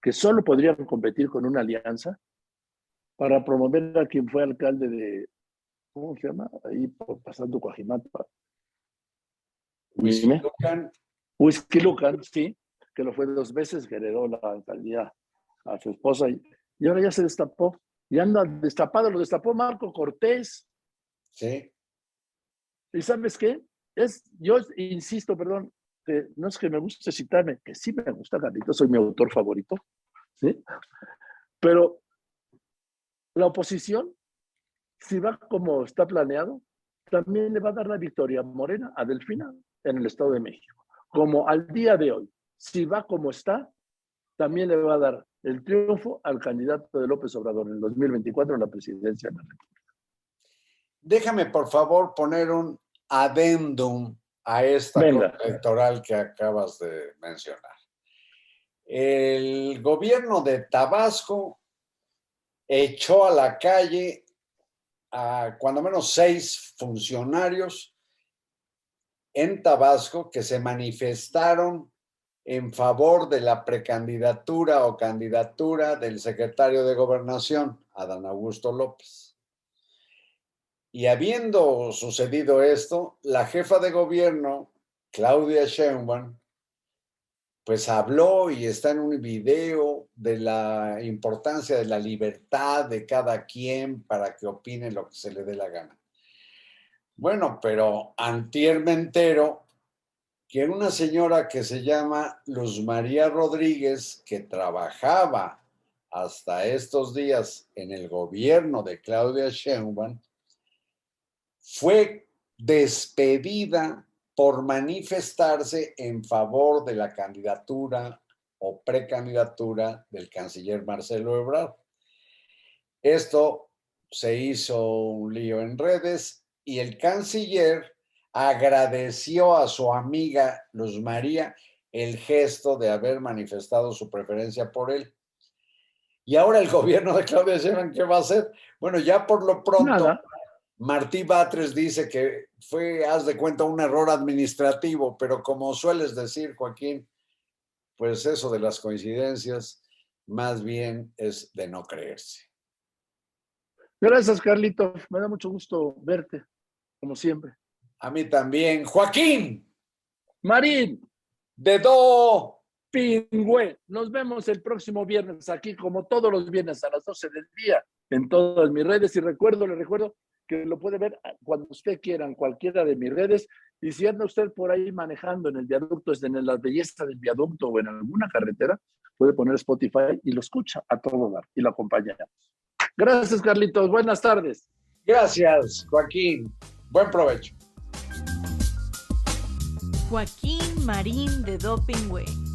que solo podrían competir con una alianza para promover a quien fue alcalde de, ¿cómo se llama? Ahí por- pasando Coajimalpa. Dime. Lucan, Whisky Lucan, sí, que lo fue dos veces, que heredó la alcaldía a su esposa y, y ahora ya se destapó y anda destapado, lo destapó Marco Cortés. Sí. ¿Y sabes qué? Es, yo insisto, perdón, que no es que me guste citarme, que sí me gusta Carlitos, soy mi autor favorito, ¿sí? Pero la oposición, si va como está planeado, también le va a dar la victoria Morena, a Delfina, en el Estado de México. Como al día de hoy, si va como está, también le va a dar el triunfo al candidato de López Obrador en el 2024 a la presidencia de la República. Déjame, por favor, poner un adendum a esta electoral que acabas de mencionar. El gobierno de Tabasco echó a la calle a cuando menos seis funcionarios en Tabasco que se manifestaron en favor de la precandidatura o candidatura del secretario de gobernación, Adán Augusto López. Y habiendo sucedido esto, la jefa de gobierno, Claudia Sheinbaum, pues habló y está en un video de la importancia de la libertad de cada quien para que opine lo que se le dé la gana. Bueno, pero antier me que una señora que se llama Luz María Rodríguez, que trabajaba hasta estos días en el gobierno de Claudia Sheinbaum, fue despedida por manifestarse en favor de la candidatura o precandidatura del canciller Marcelo Ebrard. Esto se hizo un lío en redes y el canciller agradeció a su amiga Luz María el gesto de haber manifestado su preferencia por él. Y ahora el gobierno de Claudia Sheinbaum, ¿qué va a hacer? Bueno, ya por lo pronto, Martí Batres dice que fue, haz de cuenta, un error administrativo, pero como sueles decir, Joaquín, pues eso de las coincidencias más bien es de no creerse. Gracias, Carlitos. Me da mucho gusto verte, como siempre. A mí también. Joaquín. Marín. Dedo. Pingüe. Nos vemos el próximo viernes aquí, como todos los viernes a las 12 del día, en todas mis redes. Y recuerdo, le recuerdo que lo puede ver cuando usted quiera en cualquiera de mis redes. Y si anda usted por ahí manejando en el viaducto, en la belleza del viaducto o en alguna carretera, puede poner Spotify y lo escucha a todo dar y lo acompaña. Gracias, Carlitos. Buenas tardes. Gracias, Joaquín. Buen provecho. Joaquín Marín de Doping Way.